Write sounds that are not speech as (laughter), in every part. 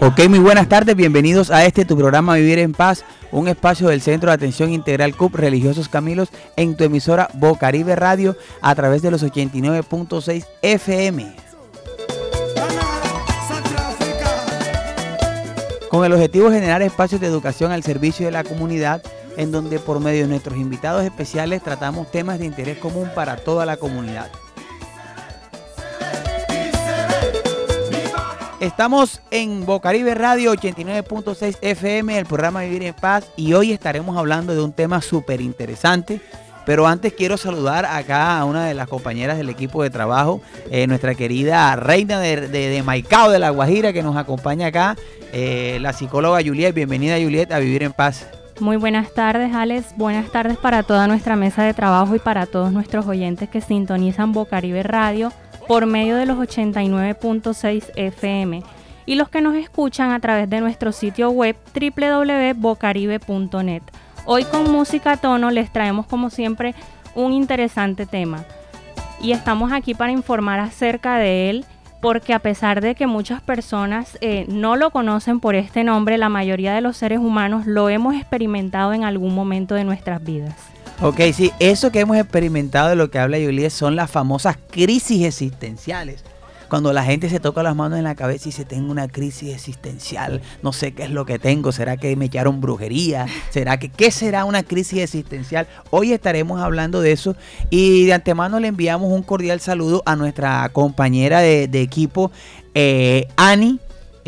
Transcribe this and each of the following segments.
Ok, muy buenas tardes, bienvenidos a este tu programa Vivir en Paz, un espacio del Centro de Atención Integral CUP Religiosos Camilos en tu emisora Bocaribe Radio a través de los 89.6 FM. Con el objetivo de generar espacios de educación al servicio de la comunidad, en donde por medio de nuestros invitados especiales tratamos temas de interés común para toda la comunidad. Estamos en Bocaribe Radio 89.6 FM, el programa Vivir en Paz, y hoy estaremos hablando de un tema súper interesante. Pero antes quiero saludar acá a una de las compañeras del equipo de trabajo, eh, nuestra querida reina de, de, Maicao de la Guajira, que nos acompaña acá, eh, la psicóloga Juliet. Bienvenida Juliet a Vivir en Paz. Muy buenas tardes, Alex. Buenas tardes para toda nuestra mesa de trabajo y para todos nuestros oyentes que sintonizan Bocaribe Radio por medio de los 89.6 FM y los que nos escuchan a través de nuestro sitio web www.bocaribe.net. Hoy con Música Tono les traemos como siempre un interesante tema y estamos aquí para informar acerca de él porque a pesar de que muchas personas eh, no lo conocen por este nombre, la mayoría de los seres humanos lo hemos experimentado en algún momento de nuestras vidas. Ok, sí, eso que hemos experimentado de lo que habla Juliet son las famosas crisis existenciales. Cuando la gente se toca las manos en la cabeza y se tengo una crisis existencial, no sé qué es lo que tengo, será que me echaron brujería, será que qué será una crisis existencial. Hoy estaremos hablando de eso y de antemano le enviamos un cordial saludo a nuestra compañera de, equipo, eh, Ani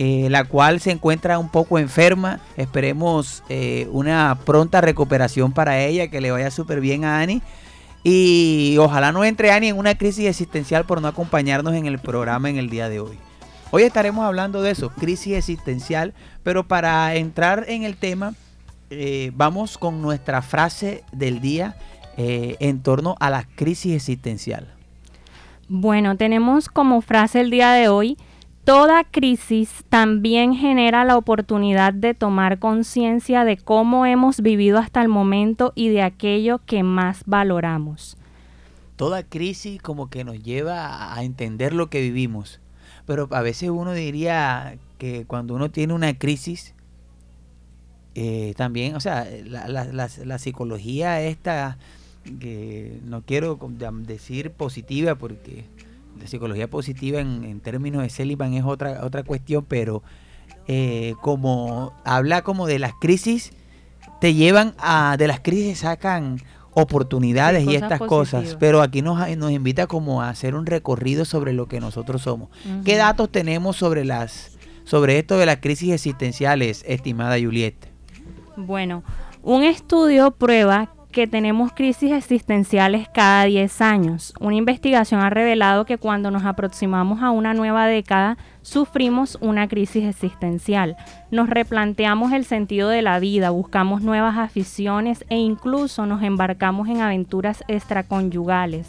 eh, la cual se encuentra un poco enferma. Esperemos eh, una pronta recuperación para ella, que le vaya súper bien a Ani. Y ojalá no entre Ani en una crisis existencial por no acompañarnos en el programa en el día de hoy. Hoy estaremos hablando de eso, crisis existencial, pero para entrar en el tema, eh, vamos con nuestra frase del día en torno a la crisis existencial. Bueno, tenemos como frase el día de hoy, Toda crisis también genera la oportunidad de tomar conciencia de cómo hemos vivido hasta el momento y de aquello que más valoramos. Toda crisis como que nos lleva a entender lo que vivimos. Pero a veces uno diría que cuando uno tiene una crisis, eh, también, o sea, la, la, la psicología esta, que no quiero decir positiva porque la psicología positiva en, términos de Seliman es otra, otra cuestión, pero eh, como habla como de las crisis, te llevan a, de las crisis sacan oportunidades y estas cosas, pero aquí nos, nos invita como a hacer un recorrido sobre lo que nosotros somos. ¿Qué datos tenemos sobre las sobre esto de las crisis existenciales, estimada Juliet? Bueno, un estudio prueba que tenemos crisis existenciales cada 10 años. Una investigación ha revelado que cuando nos aproximamos a una nueva década, sufrimos una crisis existencial. Nos replanteamos el sentido de la vida, buscamos nuevas aficiones e incluso nos embarcamos en aventuras extraconyugales.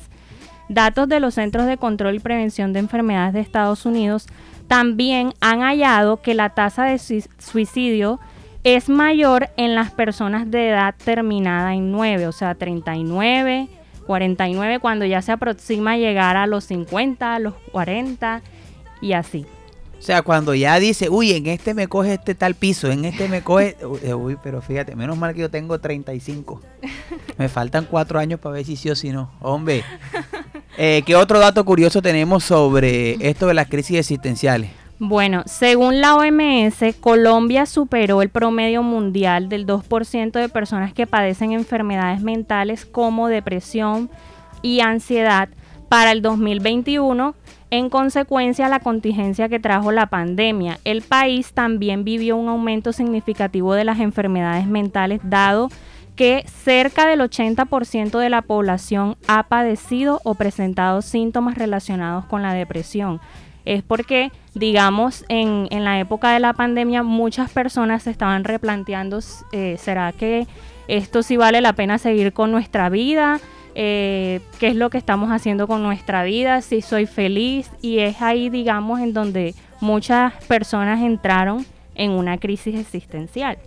Datos de los Centros de Control y Prevención de Enfermedades de Estados Unidos también han hallado que la tasa de suicidio es mayor en las personas de edad terminada en 9, o sea, 39, 49, cuando ya se aproxima a llegar a los 50, a los 40 y así. O sea, cuando ya dice, uy, en este me coge este tal piso, en este me coge, (laughs) uy, pero fíjate, menos mal que yo tengo 35. Me faltan cuatro años para ver si sí o si no. Hombre, (laughs) eh, ¿qué otro dato curioso tenemos sobre esto de las crisis existenciales? Bueno, según la OMS, Colombia superó el promedio mundial del 2% de personas que padecen enfermedades mentales como depresión y ansiedad para el 2021 en consecuencia a la contingencia que trajo la pandemia. El país también vivió un aumento significativo de las enfermedades mentales dado que cerca del 80% de la población ha padecido o presentado síntomas relacionados con la depresión es porque, digamos, en, en, la época de la pandemia muchas personas se estaban replanteando, eh, ¿será que esto sí vale la pena seguir con nuestra vida? Eh, ¿Qué es lo que estamos haciendo con nuestra vida? Si soy feliz. Y es ahí, digamos, en donde muchas personas entraron en una crisis existencial.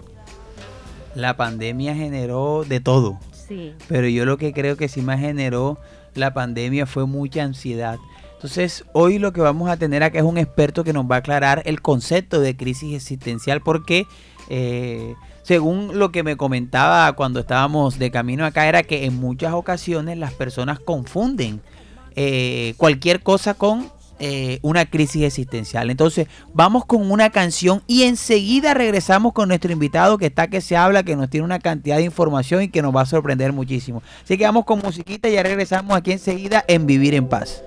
La pandemia generó de todo. Sí. Pero yo lo que creo que sí más generó la pandemia fue mucha ansiedad Entonces, hoy lo que vamos a tener acá es un experto que nos va a aclarar el concepto de crisis existencial porque, eh, según lo que me comentaba cuando estábamos de camino acá, era que en muchas ocasiones las personas confunden eh, cualquier cosa con eh, una crisis existencial. Entonces, vamos con una canción y enseguida regresamos con nuestro invitado que está que se habla, que nos tiene una cantidad de información y que nos va a sorprender muchísimo. Así que vamos con musiquita y ya regresamos aquí enseguida en Vivir en Paz.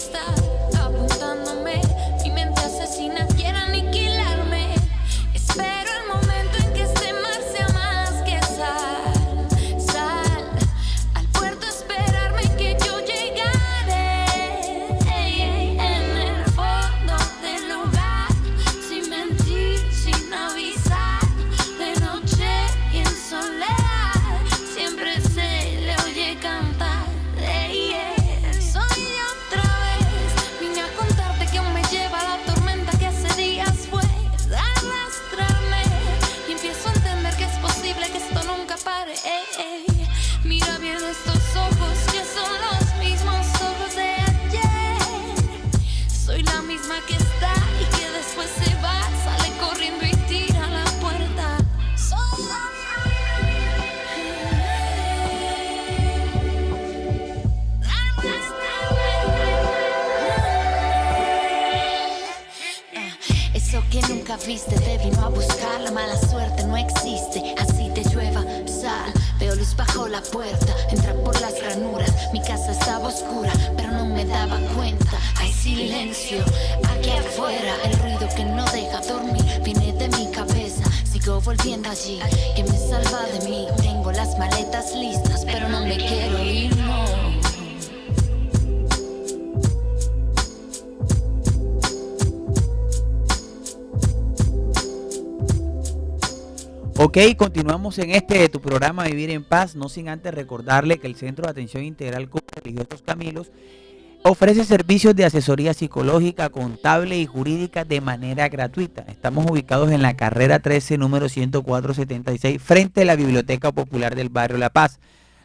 stop. Ok, continuamos en este tu programa Vivir en Paz, no sin antes recordarle que el Centro de Atención Integral con Religiosos Camilos ofrece servicios de asesoría psicológica, contable y jurídica de manera gratuita. Estamos ubicados en la carrera 13, número 10476, frente a la Biblioteca Popular del Barrio La Paz.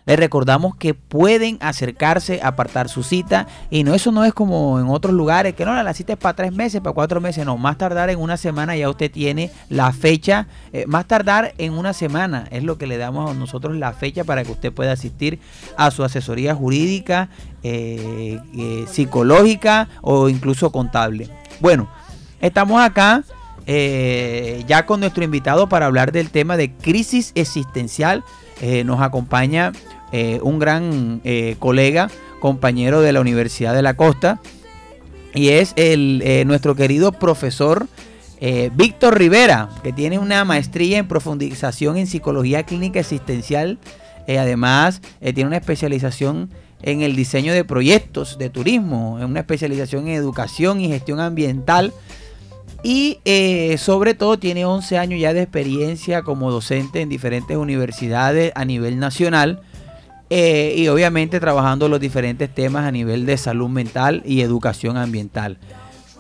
Les recordamos que pueden acercarse, apartar su cita y no eso no es como en otros lugares que no la cita es para tres meses, para cuatro meses, no, más tardar en una semana ya usted tiene la fecha, eh, más tardar en una semana es lo que le damos a nosotros la fecha para que usted pueda asistir a su asesoría jurídica, eh, eh, psicológica o incluso contable. Bueno, estamos acá. ya con nuestro invitado para hablar del tema de crisis existencial. nos acompaña eh, un gran eh, colega, compañero de la Universidad de la Costa, y es el, eh, nuestro querido profesor Víctor Rivera, que tiene una maestría en profundización en psicología clínica existencial. además, tiene una especialización en el diseño de proyectos de turismo, una especialización en educación y gestión ambiental. Y sobre todo tiene 11 años ya de experiencia como docente en diferentes universidades a nivel nacional. Eh, y obviamente trabajando los diferentes temas a nivel de salud mental y educación ambiental.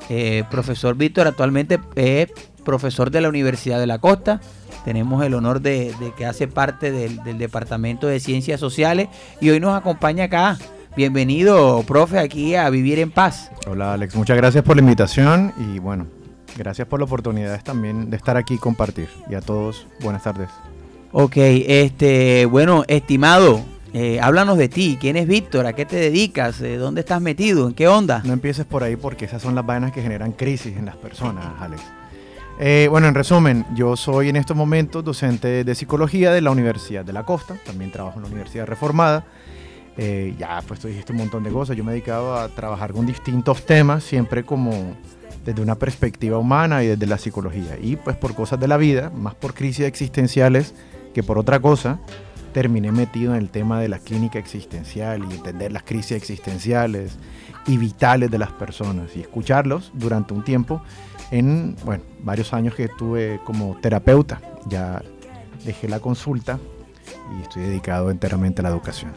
Eh, profesor Víctor actualmente es profesor de la Universidad de la Costa. Tenemos el honor de, que hace parte del, Departamento de Ciencias Sociales y hoy nos acompaña acá. Bienvenido, profe, aquí a Vivir en Paz. Hola, Alex. Muchas gracias por la invitación y bueno, gracias por la oportunidad también de estar aquí y compartir. Y a todos, buenas tardes. Ok, este, bueno, estimado, eh, háblanos de ti, ¿quién es Víctor? ¿A qué te dedicas? ¿Dónde estás metido? ¿En qué onda? No empieces por ahí porque esas son las vainas que generan crisis en las personas, Alex. Eh, bueno, en resumen, yo soy en estos momentos docente de psicología de la Universidad de la Costa, también trabajo en la Universidad Reformada. Eh, ya, pues tú dijiste un montón de cosas. Yo me he dedicado a trabajar con distintos temas, siempre como desde una perspectiva humana y desde la psicología. Y pues por cosas de la vida, más por crisis existenciales que por otra cosa, terminé metido en el tema de la clínica existencial y entender las crisis existenciales y vitales de las personas y escucharlos durante un tiempo en, bueno, varios años que estuve como terapeuta. Ya dejé la consulta y estoy dedicado enteramente a la educación.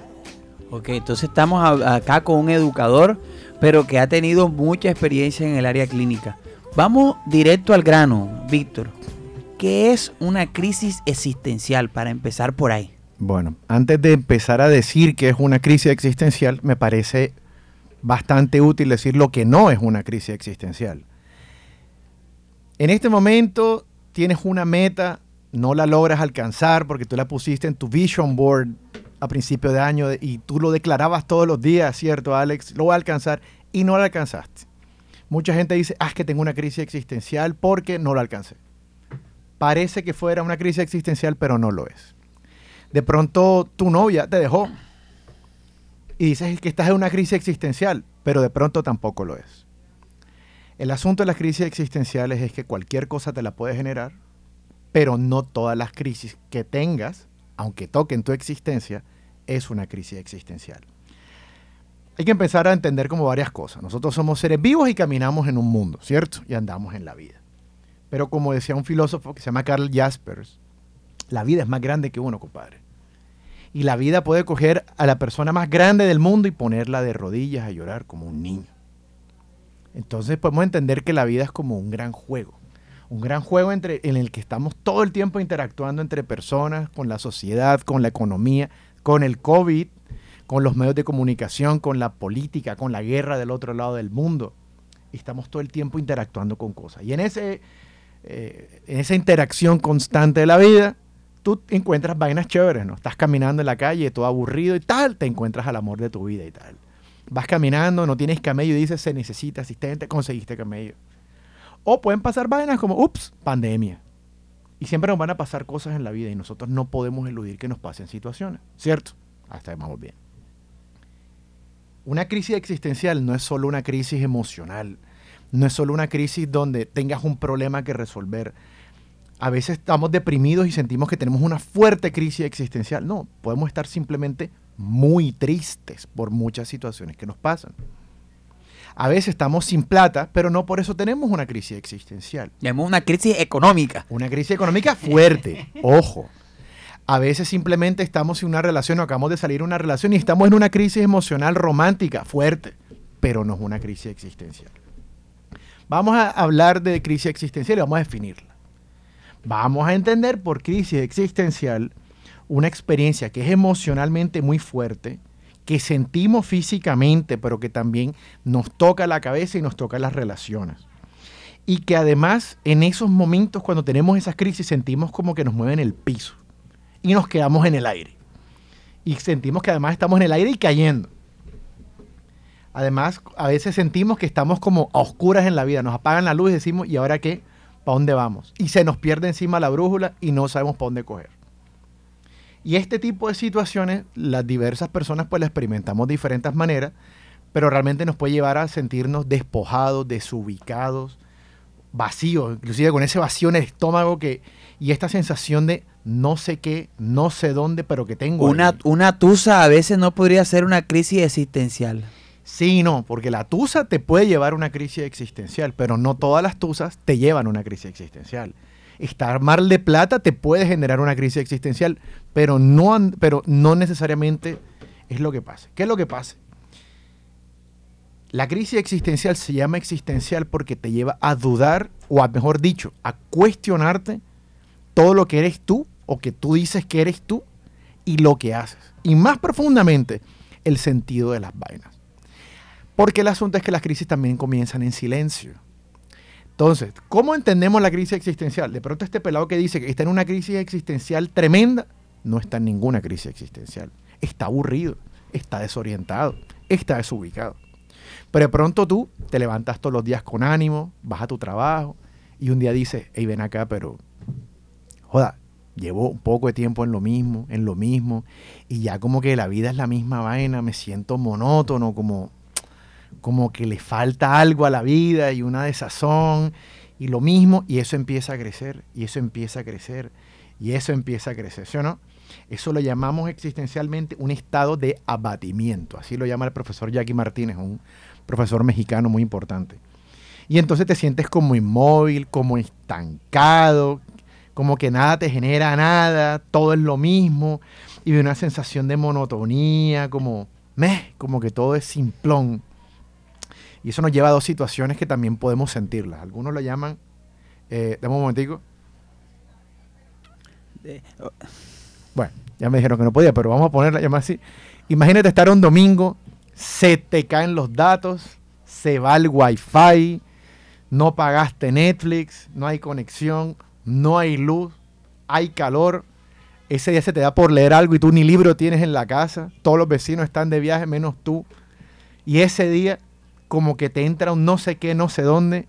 Ok, entonces estamos acá con un educador, pero que ha tenido mucha experiencia en el área clínica. Vamos directo al grano, Víctor. ¿Qué es una crisis existencial para empezar por ahí? Bueno, antes de empezar a decir que es una crisis existencial, me parece bastante útil decir lo que no es una crisis existencial. En este momento tienes una meta, no la logras alcanzar porque tú la pusiste en tu vision board a principio de año y tú lo declarabas todos los días, ¿cierto, Alex? Lo voy a alcanzar y no lo alcanzaste. Mucha gente dice, ah, que tengo una crisis existencial porque no lo alcancé. Parece que fuera una crisis existencial, pero no lo es. De pronto tu novia te dejó y dices que estás en una crisis existencial, pero de pronto tampoco lo es. El asunto de las crisis existenciales es que cualquier cosa te la puede generar, pero no todas las crisis que tengas, aunque toquen tu existencia, es una crisis existencial. Hay que empezar a entender como varias cosas. Nosotros somos seres vivos y caminamos en un mundo, ¿cierto? Y andamos en la vida. Pero como decía un filósofo que se llama Karl Jaspers, la vida es más grande que uno, compadre. Y la vida puede coger a la persona más grande del mundo y ponerla de rodillas a llorar como un niño. Entonces podemos entender que la vida es como un gran juego. Un gran juego entre, en el que estamos todo el tiempo interactuando entre personas, con la sociedad, con la economía, con el COVID, con los medios de comunicación, con la política, con la guerra del otro lado del mundo. estamos todo el tiempo interactuando con cosas. Y en, ese, eh, en esa interacción constante de la vida, tú encuentras vainas chéveres, ¿no? Estás caminando en la calle, todo aburrido y tal, te encuentras al amor de tu vida y tal. Vas caminando, no tienes camello y dices, se necesita asistente, conseguiste camello. O pueden pasar vainas como, ups, pandemia. Y siempre nos van a pasar cosas en la vida y nosotros no podemos eludir que nos pasen situaciones, ¿cierto? Hasta vamos bien. Una crisis existencial no es solo una crisis emocional, no es solo una crisis donde tengas un problema que resolver. A veces estamos deprimidos y sentimos que tenemos una fuerte crisis existencial. No, podemos estar simplemente muy tristes por muchas situaciones que nos pasan. A veces estamos sin plata, pero no por eso tenemos una crisis existencial. Tenemos una crisis económica. Una crisis económica fuerte, (laughs) ojo. A veces simplemente estamos en una relación o acabamos de salir de una relación y estamos en una crisis emocional romántica fuerte, pero no es una crisis existencial. Vamos a hablar de crisis existencial y vamos a definirla. Vamos a entender por crisis existencial una experiencia que es emocionalmente muy fuerte, que sentimos físicamente, pero que también nos toca la cabeza y nos toca las relaciones. Y que además en esos momentos cuando tenemos esas crisis sentimos como que nos mueven el piso y nos quedamos en el aire. Y sentimos que además estamos en el aire y cayendo. Además, a veces sentimos que estamos como a oscuras en la vida, nos apagan la luz y decimos, ¿y ahora qué? ¿Para dónde vamos? Y se nos pierde encima la brújula y no sabemos para dónde coger. Y este tipo de situaciones, las diversas personas pues la experimentamos de diferentes maneras, pero realmente nos puede llevar a sentirnos despojados, desubicados, vacíos, inclusive con ese vacío en el estómago que, y esta sensación de no sé qué, no sé dónde, pero que tengo. Una, una tusa a veces no podría ser una crisis existencial. Sí, no, porque la tusa te puede llevar a una crisis existencial, pero no todas las tusas te llevan a una crisis existencial estar mal de plata te puede generar una crisis existencial, pero no, pero no necesariamente es lo que pasa. ¿Qué es lo que pasa? La crisis existencial se llama existencial porque te lleva a dudar, o a mejor dicho, a cuestionarte todo lo que eres tú, o que tú dices que eres tú, y lo que haces. Y más profundamente, el sentido de las vainas. Porque el asunto es que las crisis también comienzan en silencio. Entonces, ¿cómo entendemos la crisis existencial? De pronto este pelado que dice que está en una crisis existencial tremenda, no está en ninguna crisis existencial. Está aburrido, está desorientado, está desubicado. Pero de pronto tú te levantas todos los días con ánimo, vas a tu trabajo, Y un día dice, hey, ven acá, pero, joda, llevo un poco de tiempo en lo mismo, en lo mismo, y ya como que la vida es la misma vaina, me siento monótono, como, como que le falta algo a la vida y una desazón y lo mismo, y eso empieza a crecer, y eso empieza a crecer, y eso empieza a crecer, ¿sí o no? Eso lo llamamos existencialmente un estado de abatimiento, así lo llama el profesor Jackie Martínez, un profesor mexicano muy importante. Y entonces te sientes como inmóvil, como estancado, como que nada te genera nada, todo es lo mismo, y una sensación de monotonía, como, meh, como que todo es simplón. Y eso nos lleva a dos situaciones que también podemos sentirlas. Algunos lo llaman, eh, dame un momentico. Oh. Bueno, ya me dijeron que no podía, pero vamos a ponerla llamada así. Imagínate estar un domingo, se te caen los datos, se va el wifi, no pagaste Netflix, no hay conexión, no hay luz, hay calor. Ese día se te da por leer algo y tú ni libro tienes en la casa, todos los vecinos están de viaje menos tú. Y ese día como que te entra un no sé qué, no sé dónde,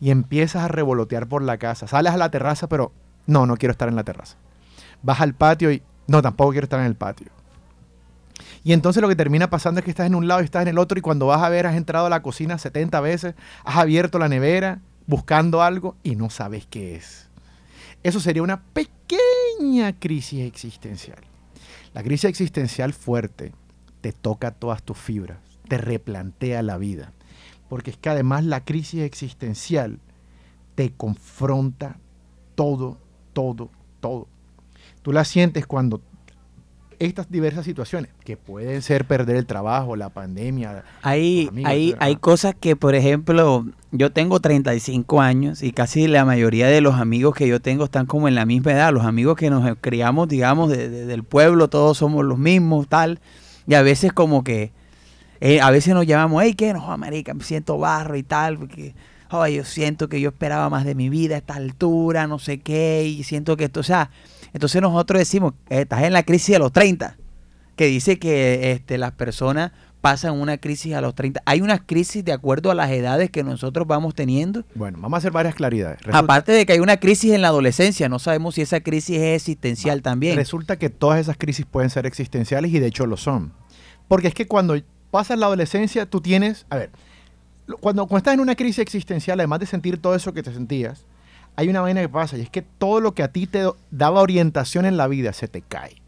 y empiezas a revolotear por la casa. Sales a la terraza, pero no, no quiero estar en la terraza. Vas al patio y no, tampoco quiero estar en el patio. Y entonces lo que termina pasando es que estás en un lado y estás en el otro y cuando vas a ver has entrado a la cocina 70 veces, has abierto la nevera buscando algo y no sabes qué es. Eso sería una pequeña crisis existencial. La crisis existencial fuerte te toca todas tus fibras, te replantea la vida porque es que además la crisis existencial te confronta todo, todo, todo. Tú la sientes cuando estas diversas situaciones, que pueden ser perder el trabajo, la pandemia. Hay, hay, hay cosas que, por ejemplo, yo tengo 35 años y casi la mayoría de los amigos que yo tengo están como en la misma edad. Los amigos que nos criamos, digamos, del pueblo, todos somos los mismos, tal. Y a veces como que eh, a veces nos llamamos, hey, ¿qué? No, marica, me siento barro y tal, porque oh, yo siento que yo esperaba más de mi vida a esta altura, no sé qué, y siento que esto, o sea, entonces nosotros decimos, estás en la crisis de los 30, que dice que este, las personas pasan una crisis a los 30. Hay una crisis de acuerdo a las edades que nosotros vamos teniendo. Bueno, vamos a hacer varias claridades. Aparte de que hay una crisis en la adolescencia, no sabemos si esa crisis es existencial también. Resulta que todas esas crisis pueden ser existenciales y de hecho lo son. Porque es que cuando pasas la adolescencia, tú tienes, a ver, cuando, cuando estás en una crisis existencial, además de sentir todo eso que te sentías, hay una vaina que pasa y es que todo lo que a ti te daba orientación en la vida se te cae.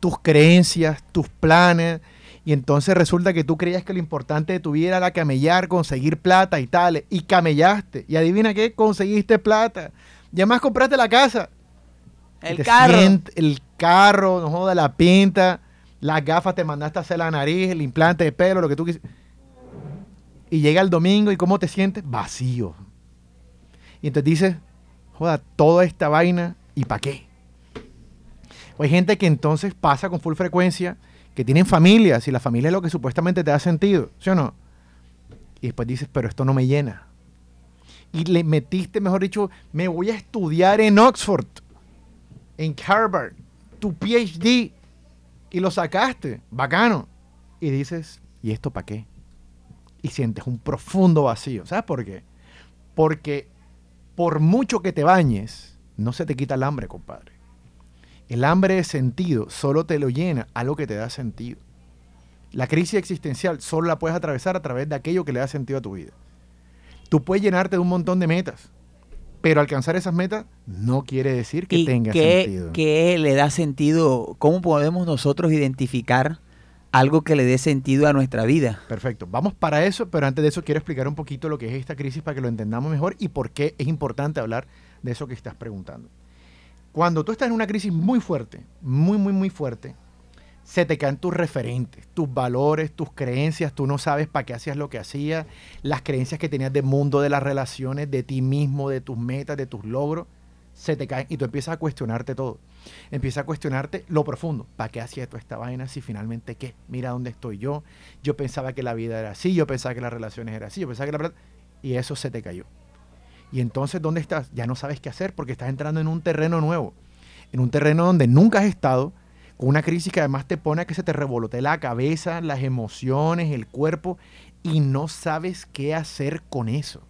Tus creencias, tus planes, y entonces resulta que tú creías que lo importante de tu vida era camellar, conseguir plata y tal, y camellaste. Y adivina qué, conseguiste plata. Y además compraste la casa. El carro. el carro, no joda, la pinta las gafas te mandaste a hacer la nariz, el implante de pelo, lo que tú quisieras. Y llega el domingo y ¿cómo te sientes? Vacío. Y entonces dices, joda, toda esta vaina, ¿y para qué? Hay gente que entonces pasa con full frecuencia, que tienen familias y la familia es lo que supuestamente te da sentido, ¿sí o no? Y después dices, pero esto no me llena. Y le metiste, mejor dicho, me voy a estudiar en Oxford, en Harvard, tu PhD, y lo sacaste, bacano. Y dices, ¿y esto para qué? Y sientes un profundo vacío. ¿Sabes por qué? Porque por mucho que te bañes, no se te quita el hambre, compadre. El hambre de sentido solo te lo llena algo que te da sentido. La crisis existencial solo la puedes atravesar a través de aquello que le da sentido a tu vida. Tú puedes llenarte de un montón de metas, pero alcanzar esas metas no quiere decir que tenga sentido. ¿Qué le da sentido? ¿Cómo podemos nosotros identificar algo que le dé sentido a nuestra vida? Perfecto. Vamos para eso, pero antes de eso quiero explicar un poquito lo que es esta crisis para que lo entendamos mejor y por qué es importante hablar de eso que estás preguntando. Cuando tú estás en una crisis muy fuerte, muy, muy, muy fuerte, se te caen tus referentes, tus valores, tus creencias, tú no sabes para qué hacías lo que hacías, las creencias que tenías del mundo, de las relaciones, de ti mismo, de tus metas, de tus logros, se te caen y tú empiezas a cuestionarte todo. Empiezas a cuestionarte lo profundo. ¿Para qué hacía toda esta vaina si finalmente qué? Mira dónde estoy yo. Yo pensaba que la vida era así, yo pensaba que las relaciones eran así, yo pensaba que la... Y eso se te cayó. Y entonces, ¿dónde estás? Ya no sabes qué hacer porque estás entrando en un terreno nuevo. En un terreno donde nunca has estado, una crisis que además te pone a que se te revolote la cabeza, las emociones, el cuerpo, y no sabes qué hacer con eso.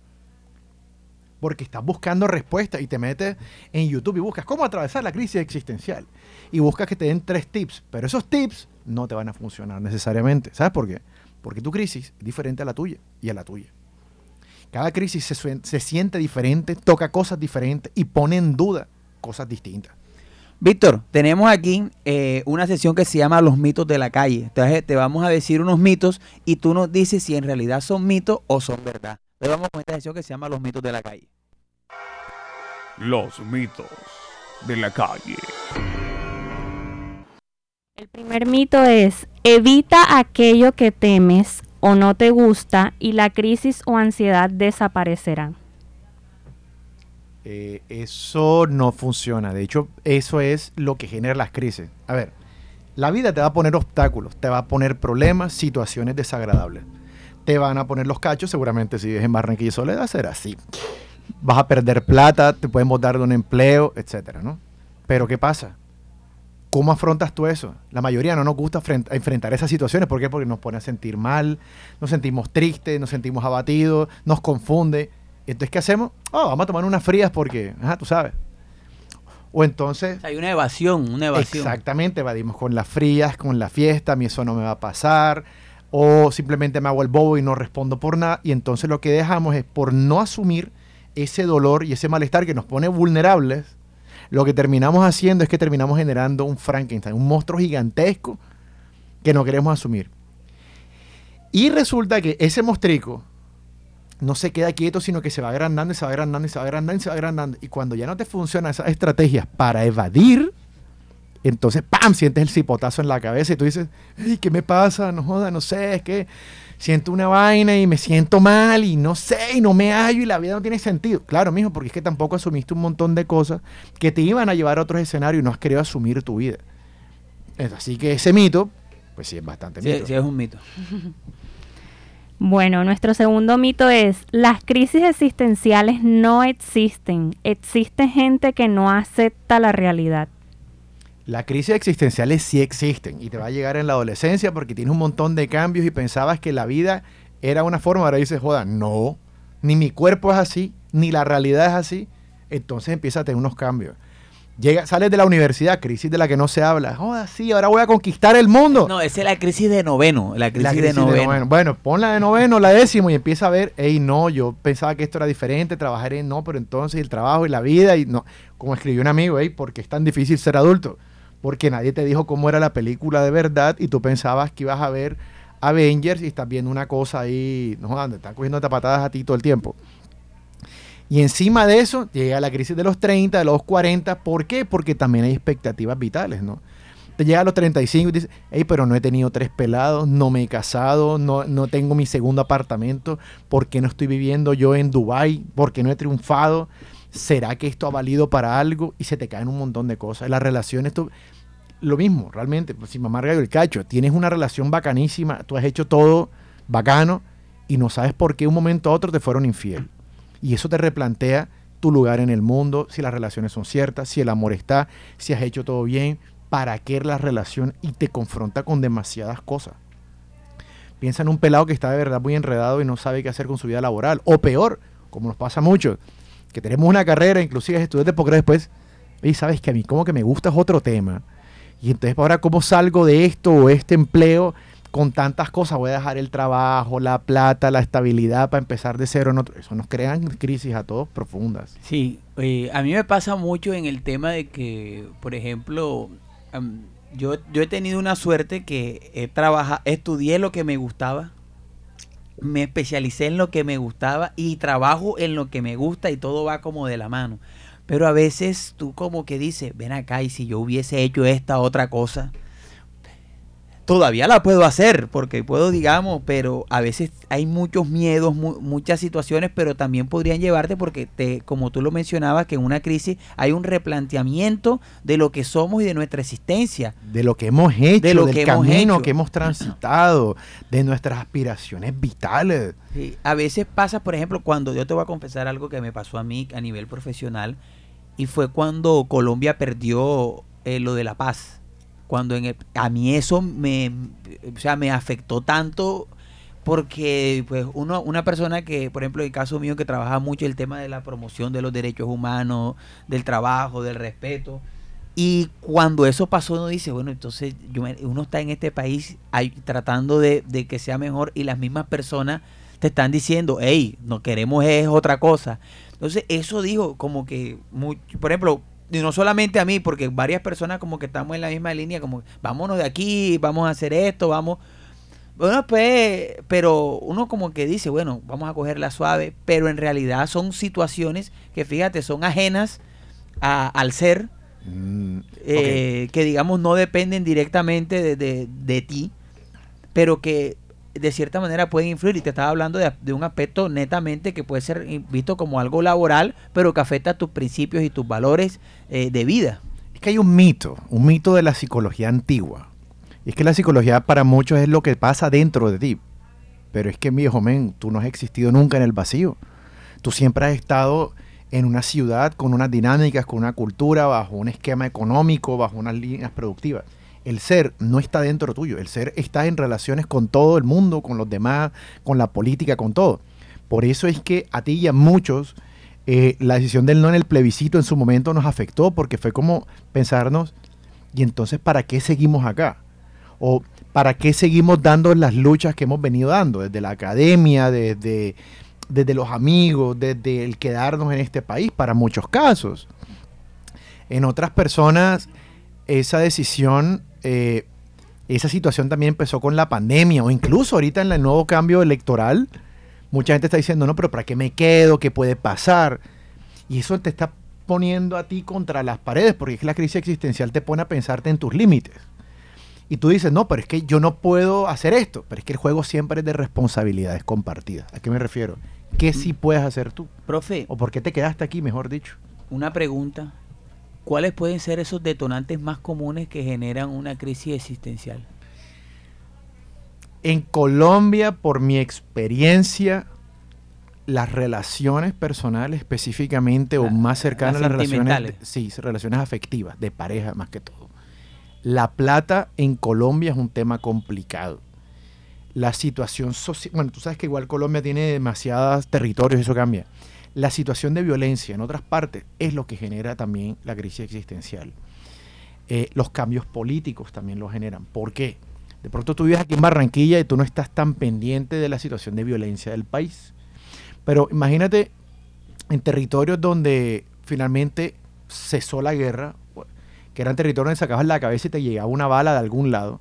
porque estás buscando respuestas y te metes en YouTube y buscas cómo atravesar la crisis existencial y buscas que te den tres tips, pero esos tips no te van a funcionar necesariamente. ¿Sabes por qué? Porque tu crisis es diferente a la tuya y a la tuya. Cada crisis se, se siente diferente, toca cosas diferentes y pone en duda cosas distintas. Víctor, tenemos aquí eh, una sesión que se llama Los mitos de la calle. Entonces te vamos a decir unos mitos y tú nos dices si en realidad son mitos o son verdad. Entonces vamos con esta sesión que se llama Los mitos de la calle. Los mitos de la calle. El primer mito es, evita aquello que temes o no te gusta y la crisis o ansiedad desaparecerá. Eh, eso no funciona. De hecho, eso es lo que genera las crisis. A ver, la vida te va a poner obstáculos, te va a poner problemas, situaciones desagradables. Te van a poner los cachos, seguramente si vives en Barranquilla y Soledad será así. Vas a perder plata, te pueden botar de un empleo, etcétera, ¿no? Pero ¿qué pasa? ¿Cómo afrontas tú eso? La mayoría no nos gusta enfrentar esas situaciones. ¿Por qué? Porque nos pone a sentir mal, nos sentimos tristes, nos sentimos abatidos, nos confunde. Entonces, ¿qué hacemos? Oh, vamos a tomar unas frías porque, ajá, tú sabes. O entonces... Hay una evasión, una evasión. Exactamente, evadimos con las frías, con la fiesta, a mí eso no me va a pasar. O simplemente me hago el bobo y no respondo por nada. Y entonces lo que dejamos es por no asumir ese dolor y ese malestar que nos pone vulnerables, lo que terminamos haciendo es que terminamos generando un Frankenstein, un monstruo gigantesco que no queremos asumir. Y resulta que ese mostrico no se queda quieto, sino que se va agrandando y se va agrandando y se va agrandando y se va agrandando. Y cuando ya no te funcionan esas estrategias para evadir, entonces ¡pam! sientes el cipotazo en la cabeza y tú dices, ¿qué me pasa? No joda, no sé, es que siento una vaina y me siento mal y no sé, y no me hallo y la vida no tiene sentido. Claro, mijo, porque es que tampoco asumiste un montón de cosas que te iban a llevar a otros escenarios y no has querido asumir tu vida. Así que ese mito, pues sí es bastante mito. Sí, es un mito. (laughs) Bueno, nuestro segundo mito es, las crisis existenciales no existen, existe gente que no acepta la realidad. Las crisis existenciales sí existen y te va a llegar en la adolescencia porque tienes un montón de cambios y pensabas que la vida era una forma, ahora dices, joda, no, ni mi cuerpo es así, ni la realidad es así, entonces empieza a tener unos cambios. Llega, sales de la universidad, crisis de la que no se habla. Joda, sí, ahora voy a conquistar el mundo. No, esa es la crisis de noveno. La crisis, de, noveno. Bueno, ponla de noveno, la décimo y empieza a ver, hey, no, yo pensaba que esto era diferente, trabajaré, no, pero entonces el trabajo y la vida, y no. Como escribió un amigo, hey, ¿por qué es tan difícil ser adulto? Porque nadie te dijo cómo era la película de verdad y tú pensabas que ibas a ver Avengers y estás viendo una cosa ahí, no, donde están cogiendo patadas a ti todo el tiempo. Y encima de eso llega la crisis de los 30, de los 40. ¿Por qué? Porque también hay expectativas vitales, ¿no? Te llega a los 35 y dices, hey, pero no he tenido tres pelados, no me he casado, no, no tengo mi segundo apartamento, ¿por qué no estoy viviendo yo en Dubai? ¿Por qué no he triunfado? ¿Será que esto ha valido para algo? Y se te caen un montón de cosas. Las relaciones, tú, lo mismo, realmente, pues, si mamá el cacho, tienes una relación bacanísima, tú has hecho todo bacano y no sabes por qué un momento a otro te fueron infiel y eso te replantea tu lugar en el mundo, si las relaciones son ciertas, si el amor está, si has hecho todo bien, para qué la relación y te confronta con demasiadas cosas. Piensa en un pelado que está de verdad muy enredado y no sabe qué hacer con su vida laboral. O peor, como nos pasa mucho, que tenemos una carrera, inclusive estudiantes porque después, y sabes que a mí como que me gusta es otro tema. Y entonces ahora cómo salgo de esto o este empleo con tantas cosas, voy a dejar el trabajo, la plata, la estabilidad para empezar de cero en otro. Eso nos crean crisis a todos profundas. Sí, eh, a mí me pasa mucho en el tema de que, por ejemplo, yo, yo he tenido una suerte que he trabajado, estudié lo que me gustaba, me especialicé en lo que me gustaba y trabajo en lo que me gusta y todo va como de la mano. Pero a veces tú como que dices, ven acá y si yo hubiese hecho esta otra cosa, todavía la puedo hacer, porque puedo, digamos, pero a veces hay muchos miedos, muchas situaciones, pero también podrían llevarte porque, te, como tú lo mencionabas, que en una crisis hay un replanteamiento de lo que somos y de nuestra existencia. De lo que hemos hecho, de lo del que camino hemos que hemos transitado, de nuestras aspiraciones vitales. a veces pasa, por ejemplo, cuando yo te voy a confesar algo que me pasó a mí a nivel profesional, y fue cuando Colombia perdió eh, lo de la paz cuando en a mí eso me, o sea, me afectó tanto porque pues uno, una persona que, por ejemplo, el caso mío, que trabaja mucho el tema de la promoción de los derechos humanos, del trabajo, del respeto, y cuando eso pasó uno dice, bueno, entonces uno está en este país tratando de, de que sea mejor y las mismas personas te están diciendo, hey, no queremos es otra cosa. Entonces eso dijo como que, por ejemplo, y no solamente a mí, porque varias personas como que estamos en la misma línea, como vámonos de aquí, vamos a hacer esto, vamos... Bueno, pues, pero uno como que dice, bueno, vamos a cogerla suave, pero en realidad son situaciones que, fíjate, son ajenas a- al ser, Mm, eh, que digamos no dependen directamente de, de- de ti, pero que de cierta manera pueden influir. Y te estaba hablando de, un aspecto netamente que puede ser visto como algo laboral, pero que afecta tus principios y tus valores eh, de vida. Es que hay un mito, un mito de la psicología antigua. Y es que la psicología para muchos es lo que pasa dentro de ti. Pero es que, mi viejo men, tú no has existido nunca en el vacío. Tú siempre has estado en una ciudad con unas dinámicas, con una cultura, bajo un esquema económico, bajo unas líneas productivas. El ser no está dentro tuyo. El ser está en relaciones con todo el mundo, con los demás, con la política, con todo. Por eso es que a ti y a muchos eh, la decisión del no en el plebiscito en su momento nos afectó porque fue como pensarnos, ¿y entonces para qué seguimos acá? ¿O para qué seguimos dando las luchas que hemos venido dando? Desde la academia, desde, desde los amigos, desde el quedarnos en este país, para muchos casos. En otras personas, esa decisión, eh, esa situación también empezó con la pandemia o incluso ahorita en el nuevo cambio electoral. Mucha gente está diciendo, no, pero ¿para qué me quedo? ¿Qué puede pasar? Y eso te está poniendo a ti contra las paredes, porque es que la crisis existencial te pone a pensarte en tus límites. Y tú dices, no, pero es que yo no puedo hacer esto. Pero es que el juego siempre es de responsabilidades compartidas. ¿A qué me refiero? ¿Qué sí puedes hacer tú? Profe, ¿O por qué te quedaste aquí, mejor dicho? una pregunta. ¿Cuáles pueden ser esos detonantes más comunes que generan una crisis existencial? En Colombia, por mi experiencia, las relaciones personales específicamente o más cercanas a las relaciones, sí, relaciones afectivas, de pareja más que todo. La plata en Colombia es un tema complicado. La situación social, bueno, tú sabes que igual Colombia tiene demasiados territorios, eso cambia. La situación de violencia en otras partes es lo que genera también la crisis existencial. Eh, los cambios políticos también lo generan. ¿Por qué? De pronto tú vives aquí en Barranquilla y tú no estás tan pendiente de la situación de violencia del país. Pero imagínate en territorios donde finalmente cesó la guerra, que eran territorios donde sacabas la cabeza y te llegaba una bala de algún lado,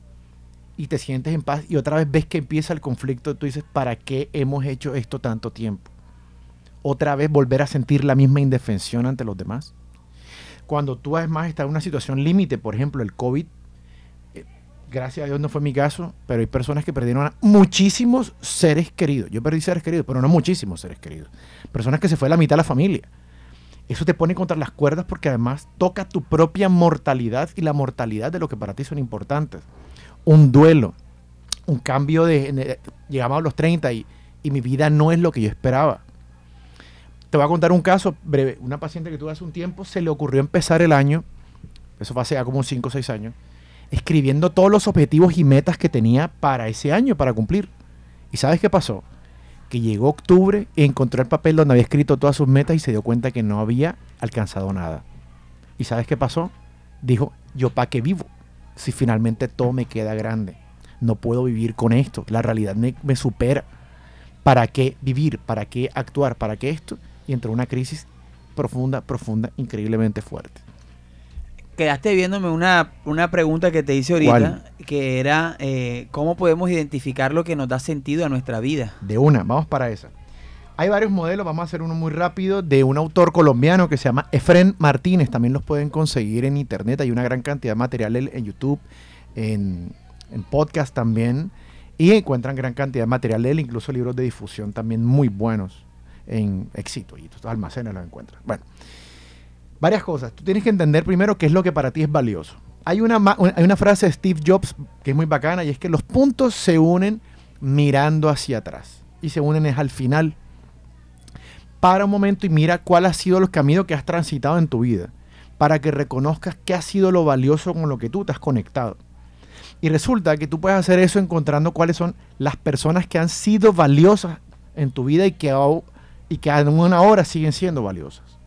y te sientes en paz y otra vez ves que empieza el conflicto, tú dices, ¿para qué hemos hecho esto tanto tiempo? Otra vez volver a sentir la misma indefensión ante los demás. Cuando tú además estás en una situación límite, por ejemplo, el COVID, eh, gracias a Dios no fue mi caso, pero hay personas que perdieron a muchísimos seres queridos. Yo perdí seres queridos, pero no muchísimos seres queridos. Personas que se fue la mitad de la familia. Eso te pone contra las cuerdas porque además toca tu propia mortalidad y la mortalidad de lo que para ti son importantes. Un duelo, un cambio de... de- llegamos a los 30 y, y mi vida no es lo que yo esperaba. Te voy a contar un caso breve. Una paciente que tuve hace un tiempo se le ocurrió empezar el año, eso fue hace como 5 o 6 años, escribiendo todos los objetivos y metas que tenía para ese año, para cumplir. ¿Y sabes qué pasó? Que llegó octubre y encontró el papel donde había escrito todas sus metas y se dio cuenta que no había alcanzado nada. ¿Y sabes qué pasó? Dijo, ¿yo para qué vivo? Si finalmente todo me queda grande. No puedo vivir con esto. La realidad me supera. ¿Para qué vivir? ¿Para qué actuar? ¿Para qué esto? Y entró una crisis profunda, profunda, increíblemente fuerte. Quedaste viéndome una, una pregunta que te hice ahorita, ¿Cuál? que era eh, cómo podemos identificar lo que nos da sentido a nuestra vida. De una, vamos para esa. Hay varios modelos, vamos a hacer uno muy rápido, de un autor colombiano que se llama Efren Martínez. También los pueden conseguir en internet. Hay una gran cantidad de material en, en YouTube, en, en podcast también. Y encuentran gran cantidad de material de él, incluso libros de difusión también muy buenos en éxito. Y tus almacenes los encuentran. Bueno, varias cosas. Tú tienes que entender primero qué es lo que para ti es valioso. Hay una, hay una frase de Steve Jobs que es muy bacana y es que los puntos se unen mirando hacia atrás y se unen es al final. Para un momento y mira cuál ha sido los caminos que has transitado en tu vida para que reconozcas qué ha sido lo valioso con lo que tú te has conectado. Y resulta que tú puedes hacer eso encontrando cuáles son las personas que han sido valiosas en tu vida y que, y que aún ahora siguen siendo valiosas.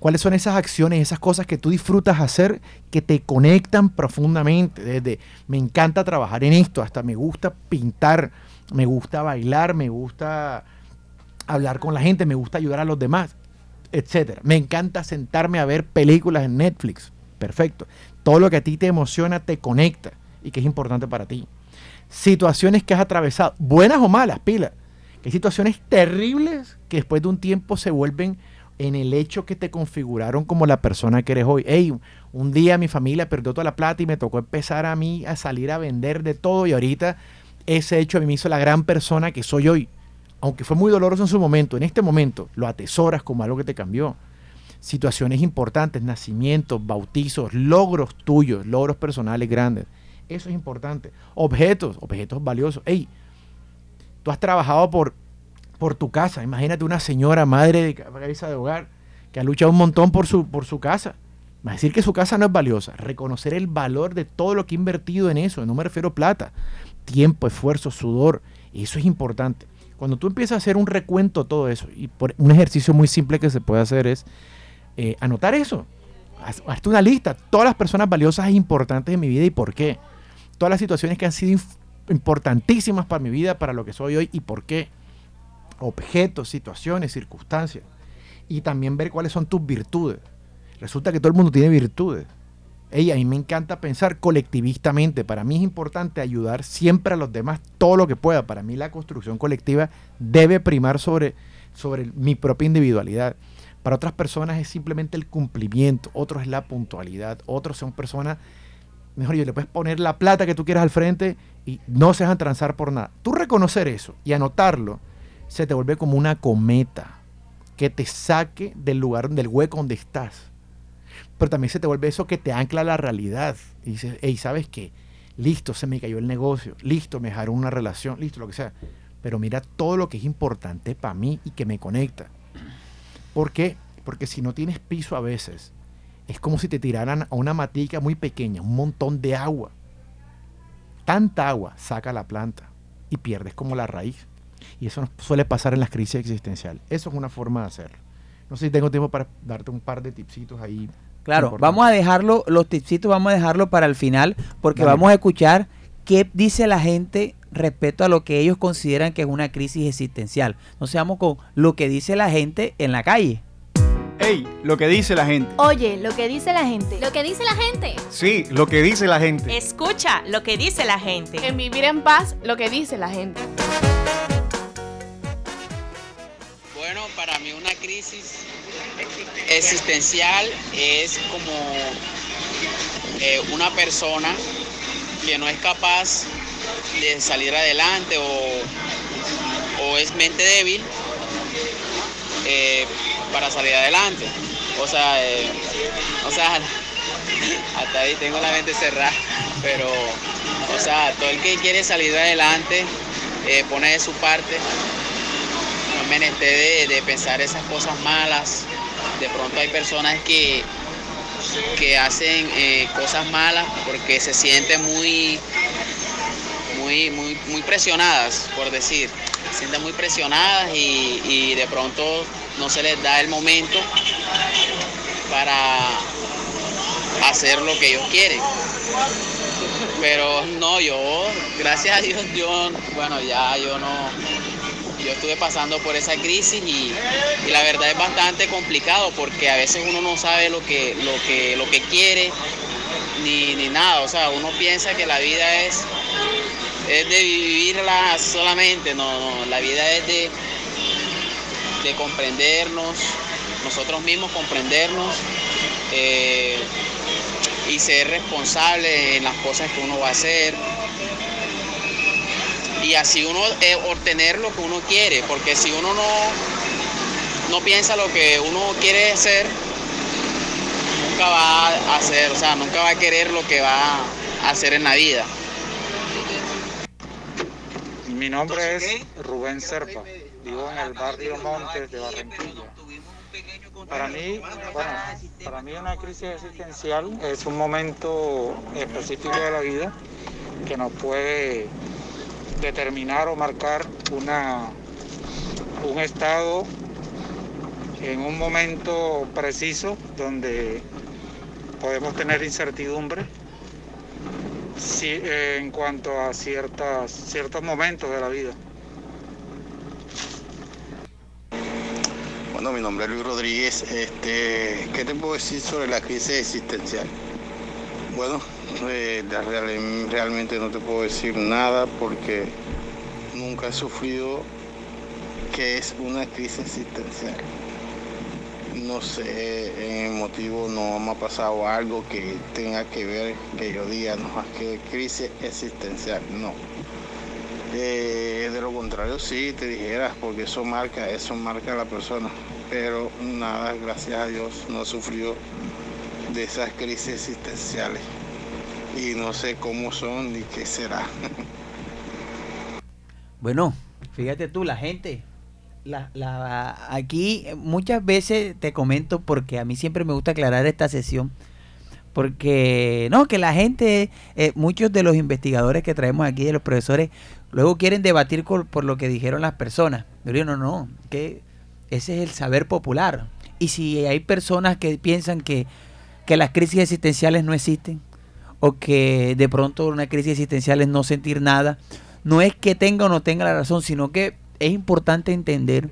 ¿Cuáles son esas acciones, esas cosas que tú disfrutas hacer que te conectan profundamente? Desde me encanta trabajar en esto, hasta me gusta pintar, me gusta bailar, me gusta hablar con la gente, me gusta ayudar a los demás, etcétera. Me encanta sentarme a ver películas en Netflix. Perfecto. Todo lo que a ti te emociona te conecta y que es importante para ti. Situaciones que has atravesado, buenas o malas, pila. Hay situaciones terribles que después de un tiempo se vuelven en el hecho que te configuraron como la persona que eres hoy. Hey, un día mi familia perdió toda la plata y me tocó empezar a mí a salir a vender de todo y ahorita ese hecho a mí me hizo la gran persona que soy hoy. Aunque fue muy doloroso en su momento, en este momento lo atesoras como algo que te cambió. Situaciones importantes, nacimientos, bautizos, logros tuyos, logros personales grandes. Eso es importante. Objetos, objetos valiosos. Hey, tú has trabajado por, por tu casa. Imagínate una señora, madre de cabeza de hogar, que ha luchado un montón por su, por su casa. Va a decir que su casa no es valiosa. Reconocer el valor de todo lo que ha invertido en eso. No me refiero a plata. Tiempo, esfuerzo, sudor. Eso es importante. Cuando tú empiezas a hacer un recuento de todo eso, y por un ejercicio muy simple que se puede hacer es eh, anotar eso. Haz- Hazte una lista. Todas las personas valiosas e importantes en mi vida y por qué. Todas las situaciones que han sido importantísimas para mi vida, para lo que soy hoy y por qué. Objetos, situaciones, circunstancias. Y también ver cuáles son tus virtudes. Resulta que todo el mundo tiene virtudes. Ey, a mí me encanta pensar colectivistamente. Para mí es importante ayudar siempre a los demás todo lo que pueda. Para mí la construcción colectiva debe primar sobre, sobre mi propia individualidad. Para otras personas es simplemente el cumplimiento, otros es la puntualidad, otros son personas, mejor yo le puedes poner la plata que tú quieras al frente y no se dejan transar por nada. Tú reconocer eso y anotarlo se te vuelve como una cometa que te saque del lugar, del hueco donde estás. Pero también se te vuelve eso que te ancla a la realidad. Y dices, hey, ¿sabes qué? Listo, se me cayó el negocio. Listo, me dejaron una relación. Listo, lo que sea. Pero mira todo lo que es importante para mí y que me conecta. ¿Por qué? Porque si no tienes piso a veces, es como si te tiraran a una matica muy pequeña, un montón de agua. Tanta agua saca la planta y pierdes como la raíz. Y eso nos suele pasar en las crisis existenciales. Eso es una forma de hacerlo. No sé si tengo tiempo para darte un par de tipsitos ahí. Claro, importantes. vamos a dejarlo, los tipsitos vamos a dejarlo para el final, porque Dale. vamos a escuchar qué dice la gente respecto a lo que ellos consideran que es una crisis existencial. No seamos con lo que dice la gente en la calle. Ey, lo que dice la gente. Oye, lo que dice la gente. Lo que dice la gente. Sí, lo que dice la gente. Escucha lo que dice la gente. En vivir en paz, lo que dice la gente. Bueno, para mí una crisis existencial es como eh, una persona que no es capaz de salir adelante o, o es mente débil eh, para salir adelante. O sea, eh, o sea, (laughs) hasta ahí tengo la mente cerrada, pero, o sea, todo el que quiere salir adelante eh, pone de su parte no me menester de, de pensar esas cosas malas. De pronto hay personas que, que hacen eh, cosas malas porque se sienten muy, muy, muy, muy presionadas, por decir. Se sienten muy presionadas y, y de pronto no se les da el momento para hacer lo que ellos quieren. Pero no, yo, gracias a Dios, yo, bueno, ya yo no, yo estuve pasando por esa crisis y, y la verdad es bastante complicado porque a veces uno no sabe lo que, lo que, lo que quiere ni, ni nada. O sea, uno piensa que la vida es, es de vivirla solamente, no, no, la vida es de, de comprendernos, nosotros mismos comprendernos eh, y ser responsable en las cosas que uno va a hacer. Y así uno eh, obtener lo que uno quiere, porque si uno no, no piensa lo que uno quiere hacer, nunca va a hacer, o sea, nunca va a querer lo que va a hacer en la vida. Mi nombre es Rubén Serpa, en el barrio Montes de Barranquilla. Para mí, bueno, para mí una crisis existencial es un momento específico de la vida que nos puede determinar o marcar una, un estado en un momento preciso donde podemos tener incertidumbre en cuanto a ciertas, ciertos momentos de la vida. Bueno, mi nombre es Luis Rodríguez. Este, ¿Qué te puedo decir sobre la crisis existencial? Bueno, eh, realmente no te puedo decir nada porque nunca he sufrido que es una crisis existencial no sé, en el motivo no me ha pasado algo que tenga que ver, que yo diga, no, es que crisis existencial, no. Eh, de lo contrario, sí, te dijeras, porque eso marca, eso marca a la persona. Pero nada, gracias a Dios, no sufrió de esas crisis existenciales. Y no sé cómo son ni qué será. (laughs) bueno, fíjate tú, la gente la, la, aquí muchas veces te comento porque a mí siempre me gusta aclarar esta sesión. Porque, no, que la gente, eh, muchos de los investigadores que traemos aquí, de los profesores, luego quieren debatir por, lo que dijeron las personas. Pero no, no, que ese es el saber popular. Y si hay personas que piensan que, que las crisis existenciales no existen, o que de pronto una crisis existencial es no sentir nada, no es que tenga o no tenga la razón, sino que es importante entender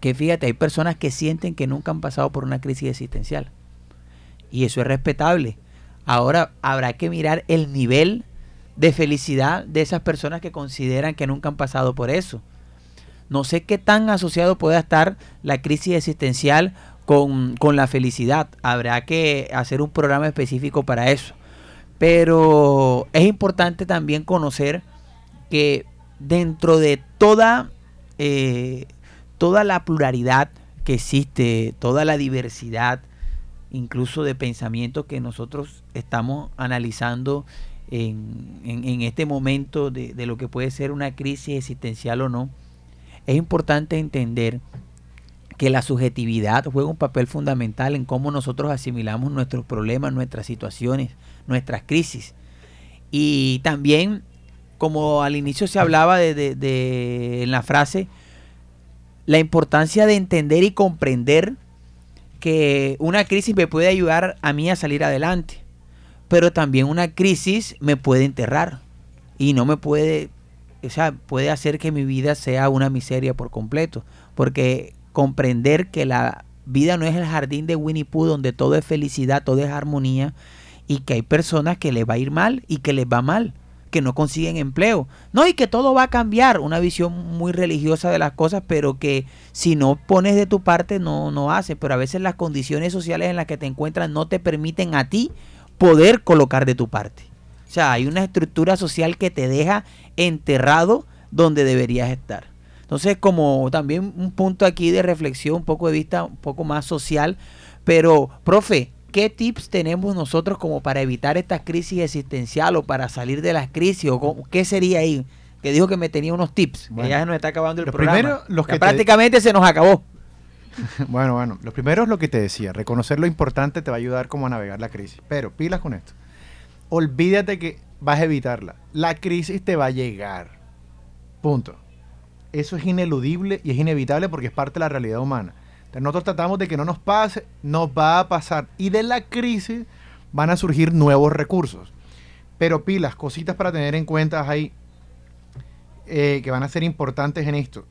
que fíjate, hay personas que sienten que nunca han pasado por una crisis existencial. Y eso es respetable. Ahora habrá que mirar el nivel de felicidad de esas personas que consideran que nunca han pasado por eso. No sé qué tan asociado pueda estar la crisis existencial con, con la felicidad. Habrá que hacer un programa específico para eso. Pero es importante también conocer que dentro de toda, eh, toda la pluralidad que existe, toda la diversidad, incluso de pensamiento que nosotros estamos analizando en, en, este momento de, de, lo que puede ser una crisis existencial o no, es importante entender que la subjetividad juega un papel fundamental en cómo nosotros asimilamos nuestros problemas, nuestras situaciones, nuestras crisis. Y también como al inicio se hablaba de, en la frase, la importancia de entender y comprender que una crisis me puede ayudar a mí a salir adelante, pero también una crisis me puede enterrar y no me puede, o sea, puede hacer que mi vida sea una miseria por completo, porque comprender que la vida no es el jardín de Winnie Pooh donde todo es felicidad, todo es armonía y que hay personas que les va a ir mal y que les va mal que no consiguen empleo. No, y que todo va a cambiar, una visión muy religiosa de las cosas, pero que si no pones de tu parte no, no hace. Pero a veces las condiciones sociales en las que te encuentras no te permiten a ti poder colocar de tu parte. O sea, hay una estructura social que te deja enterrado donde deberías estar. Entonces, como también un punto aquí de reflexión, un poco de vista un poco más social, pero, profe, ¿Qué tips tenemos nosotros como para evitar esta crisis existencial o para salir de las crisis? O ¿Qué sería ahí? Que dijo que me tenía unos tips. que ya se nos está acabando el programa. Primero, los que prácticamente se nos acabó. (laughs) bueno, bueno. Lo primero es lo que te decía. Reconocer lo importante te va a ayudar como a navegar la crisis. Pero pilas con esto. Olvídate que vas a evitarla. La crisis te va a llegar. Punto. Eso es ineludible y es inevitable porque es parte de la realidad humana nosotros tratamos de que no nos pase, nos va a pasar. Y de la crisis van a surgir nuevos recursos. Pero pilas, cositas para tener en cuenta ahí eh, que van a ser importantes en esto.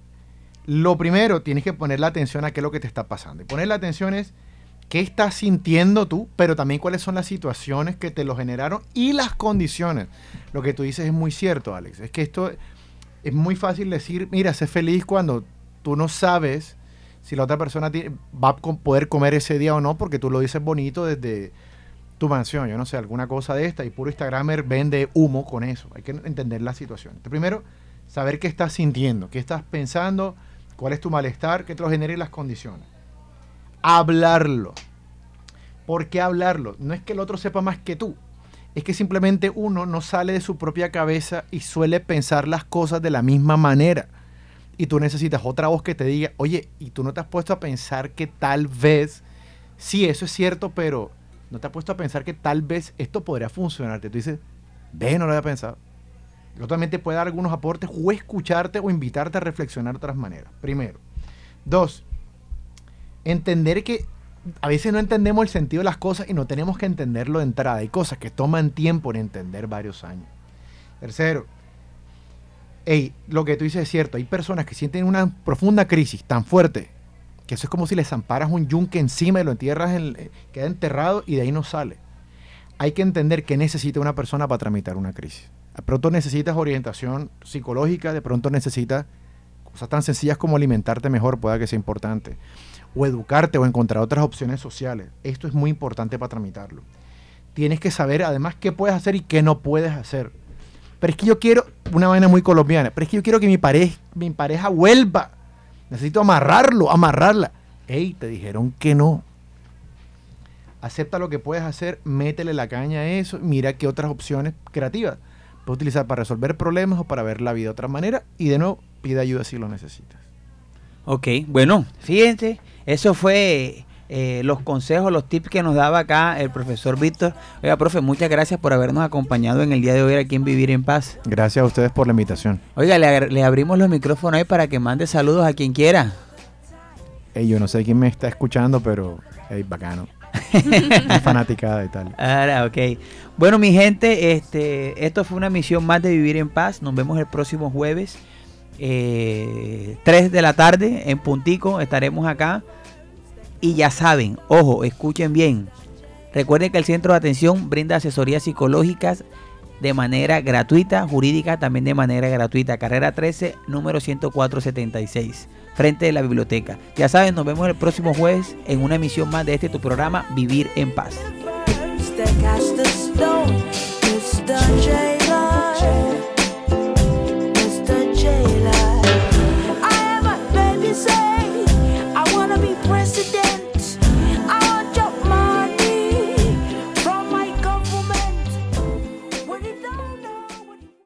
Lo primero, tienes que poner la atención a qué es lo que te está pasando. Y poner la atención es qué estás sintiendo tú, pero también cuáles son las situaciones que te lo generaron y las condiciones. Lo que tú dices es muy cierto, Alex. Es que esto es muy fácil decir, mira, sé feliz cuando tú no sabes si la otra persona va a poder comer ese día o no, porque tú lo dices bonito desde tu mansión, yo no sé, alguna cosa de esta, y puro Instagramer vende humo con eso. Hay que entender la situación. primero, saber qué estás sintiendo, qué estás pensando, cuál es tu malestar, qué te lo genera y las condiciones. Hablarlo. ¿Por qué hablarlo? No es que el otro sepa más que tú, es que simplemente uno no sale de su propia cabeza y suele pensar las cosas de la misma manera y tú necesitas otra voz que te diga, oye, y tú no te has puesto a pensar que tal vez, sí, eso es cierto, pero no te has puesto a pensar que tal vez esto podría funcionarte. Tú dices, Ve, no lo había pensado. Yo también te puede dar algunos aportes o escucharte o invitarte a reflexionar de otras maneras. Primero. Dos, entender que a veces no entendemos el sentido de las cosas y no tenemos que entenderlo de entrada. Hay cosas que toman tiempo en entender varios años. Tercero, hey, lo que tú dices es cierto. Hay personas que sienten una profunda crisis tan fuerte que eso es como si les amparas un yunque encima y lo entierras, en, eh, queda enterrado y de ahí no sale. Hay que entender que necesita una persona para tramitar una crisis. De pronto necesitas orientación psicológica, de pronto necesitas cosas tan sencillas como alimentarte mejor, pueda que sea importante o educarte o encontrar otras opciones sociales. Esto es muy importante para tramitarlo. Tienes que saber además qué puedes hacer y qué no puedes hacer. Pero es que yo quiero, una vaina muy colombiana, pero es que yo quiero que mi pareja, mi pareja vuelva. Necesito amarrarlo, amarrarla. Ey, te dijeron que no. Acepta lo que puedes hacer, métele la caña a eso, mira qué otras opciones creativas puedes utilizar para resolver problemas o para ver la vida de otra manera. Y de nuevo, pide ayuda si lo necesitas. Ok, bueno, fíjense, eso fue eh, los consejos, los tips que nos daba acá el profesor Víctor. Oiga, profe, muchas gracias por habernos acompañado en el día de hoy aquí en Vivir en Paz. Gracias a ustedes por la invitación. Oiga, le, abrimos los micrófonos ahí para que mande saludos a quien quiera. yo no sé quién me está escuchando, pero es bacano. (laughs) fanaticada y tal. Ahora, ok. Bueno, mi gente, este, esto fue una misión más de Vivir en Paz. Nos vemos el próximo jueves eh, 3 de la tarde en Puntico estaremos acá. Y ya saben, ojo, escuchen bien. Recuerden que el centro de atención brinda asesorías psicológicas de manera gratuita, jurídica también de manera gratuita. Carrera 13, número 10476, frente de la biblioteca. Ya saben, nos vemos el próximo jueves en una emisión más de este tu programa Vivir en Paz.